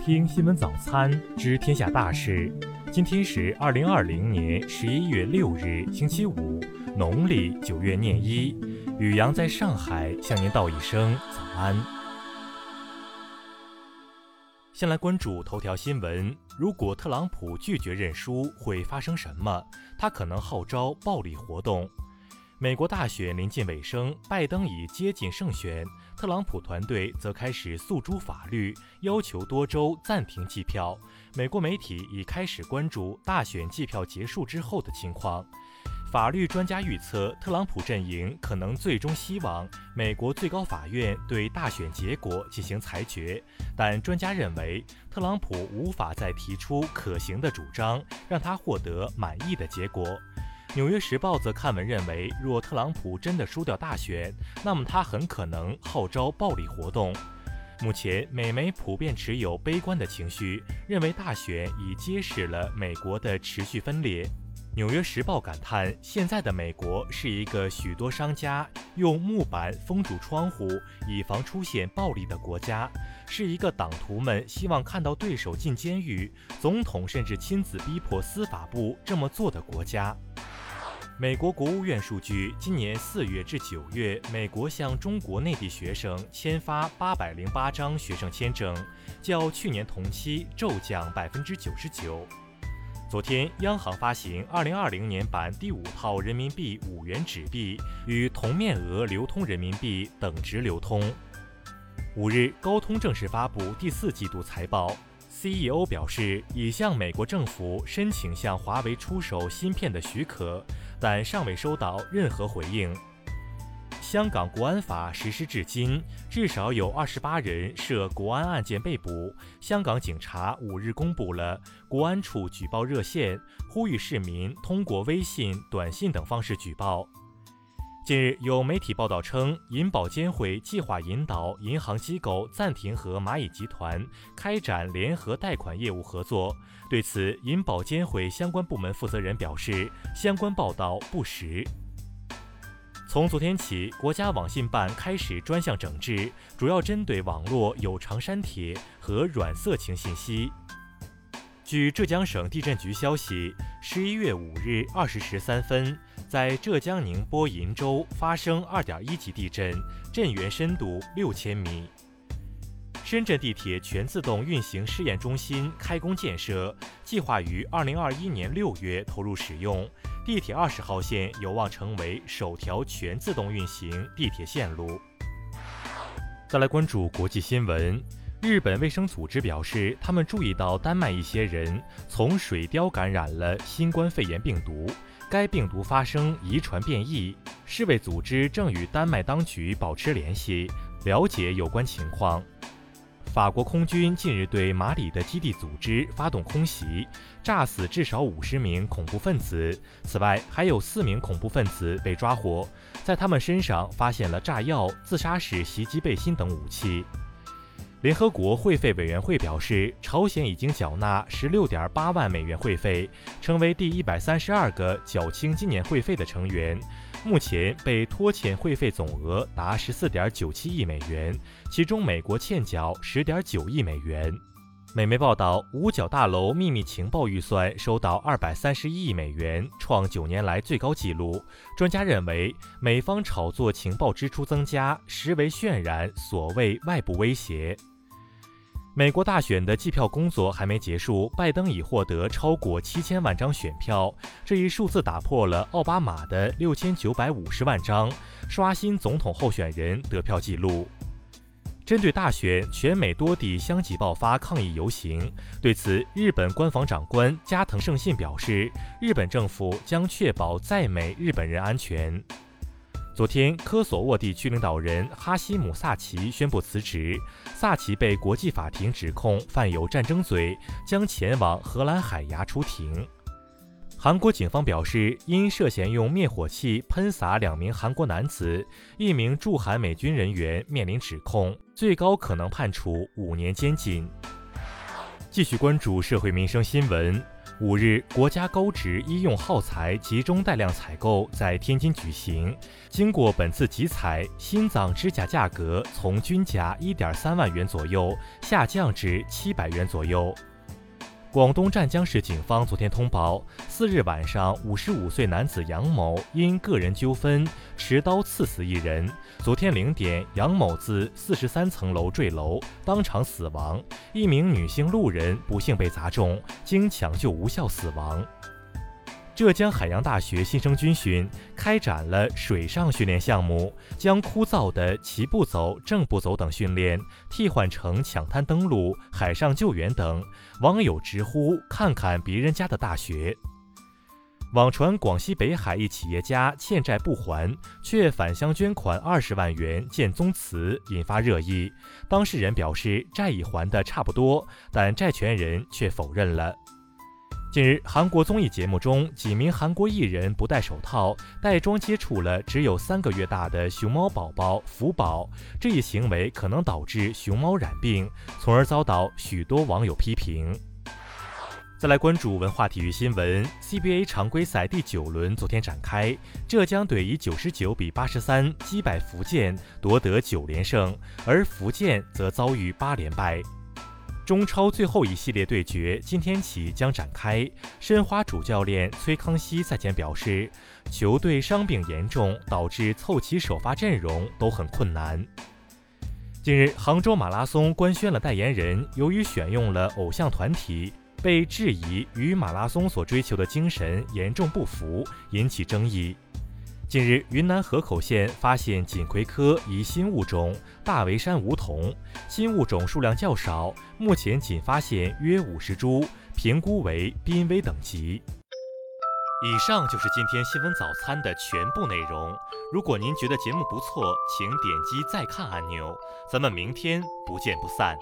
听新闻早餐知天下大事。今天是二零二零年十一月六日，星期五，农历九月廿一。雨阳在上海向您道一声早安。先来关注头条新闻：如果特朗普拒绝认输，会发生什么？他可能号召暴力活动。美国大选临近尾声，拜登已接近胜选，特朗普团队则开始诉诸法律，要求多州暂停计票。美国媒体已开始关注大选计票结束之后的情况。法律专家预测，特朗普阵营可能最终希望美国最高法院对大选结果进行裁决，但专家认为，特朗普无法再提出可行的主张，让他获得满意的结果。《纽约时报》则看文认为，若特朗普真的输掉大选，那么他很可能号召暴力活动。目前，美媒普遍持有悲观的情绪，认为大选已揭示了美国的持续分裂。《纽约时报》感叹，现在的美国是一个许多商家用木板封住窗户，以防出现暴力的国家，是一个党徒们希望看到对手进监狱，总统甚至亲自逼迫司法部这么做的国家。美国国务院数据，今年四月至九月，美国向中国内地学生签发八百零八张学生签证，较去年同期骤降百分之九十九。昨天，央行发行二零二零年版第五套人民币五元纸币，与同面额流通人民币等值流通。五日，高通正式发布第四季度财报。CEO 表示，已向美国政府申请向华为出售芯片的许可，但尚未收到任何回应。香港国安法实施至今，至少有二十八人涉国安案件被捕。香港警察五日公布了国安处举报热线，呼吁市民通过微信、短信等方式举报。近日，有媒体报道称，银保监会计划引导银行机构暂停和蚂蚁集团开展联合贷款业务合作。对此，银保监会相关部门负责人表示，相关报道不实。从昨天起，国家网信办开始专项整治，主要针对网络有偿删帖和软色情信息。据浙江省地震局消息，十一月五日二十时三分。在浙江宁波鄞州发生2.1级地震，震源深度六千米。深圳地铁全自动运行试验中心开工建设，计划于2021年6月投入使用。地铁二十号线有望成为首条全自动运行地铁线路。再来关注国际新闻，日本卫生组织表示，他们注意到丹麦一些人从水貂感染了新冠肺炎病毒。该病毒发生遗传变异，世卫组织正与丹麦当局保持联系，了解有关情况。法国空军近日对马里的基地组织发动空袭，炸死至少五十名恐怖分子。此外，还有四名恐怖分子被抓获，在他们身上发现了炸药、自杀式袭击背心等武器。联合国会费委员会表示，朝鲜已经缴纳十六点八万美元会费，成为第一百三十二个缴清今年会费的成员。目前被拖欠会费总额达十四点九七亿美元，其中美国欠缴十点九亿美元。美媒报道，五角大楼秘密情报预算收到二百三十一亿美元，创九年来最高纪录。专家认为，美方炒作情报支出增加，实为渲染所谓外部威胁。美国大选的计票工作还没结束，拜登已获得超过七千万张选票，这一数字打破了奥巴马的六千九百五十万张，刷新总统候选人得票记录。针对大选，全美多地相继爆发抗议游行。对此，日本官房长官加藤胜信表示，日本政府将确保在美日本人安全。昨天，科索沃地区领导人哈希姆·萨奇宣布辞职。萨奇被国际法庭指控犯有战争罪，将前往荷兰海牙出庭。韩国警方表示，因涉嫌用灭火器喷洒两名韩国男子，一名驻韩美军人员面临指控，最高可能判处五年监禁。继续关注社会民生新闻。五日，国家高值医用耗材集中带量采购在天津举行。经过本次集采，心脏支架价格从均价一点三万元左右下降至七百元左右。广东湛江市警方昨天通报，四日晚上，五十五岁男子杨某因个人纠纷持刀刺死一人。昨天零点，杨某自四十三层楼坠楼，当场死亡。一名女性路人不幸被砸中，经抢救无效死亡。浙江海洋大学新生军训开展了水上训练项目，将枯燥的齐步走、正步走等训练替换成抢滩登陆、海上救援等。网友直呼：“看看别人家的大学。”网传广西北海一企业家欠债不还，却返乡捐款二十万元建宗祠，引发热议。当事人表示债已还的差不多，但债权人却否认了。近日，韩国综艺节目中，几名韩国艺人不戴手套，带妆接触了只有三个月大的熊猫宝宝福宝。这一行为可能导致熊猫染病，从而遭到许多网友批评。再来关注文化体育新闻，CBA 常规赛第九轮昨天展开，浙江队以九十九比八十三击败福建，夺得九连胜，而福建则遭遇八连败。中超最后一系列对决今天起将展开。申花主教练崔康熙赛前表示，球队伤病严重，导致凑齐首发阵容都很困难。近日，杭州马拉松官宣了代言人，由于选用了偶像团体，被质疑与马拉松所追求的精神严重不符，引起争议。近日，云南河口县发现锦葵科一新物种大围山梧桐，新物种数量较少，目前仅发现约五十株，评估为濒危等级。以上就是今天新闻早餐的全部内容。如果您觉得节目不错，请点击再看按钮。咱们明天不见不散。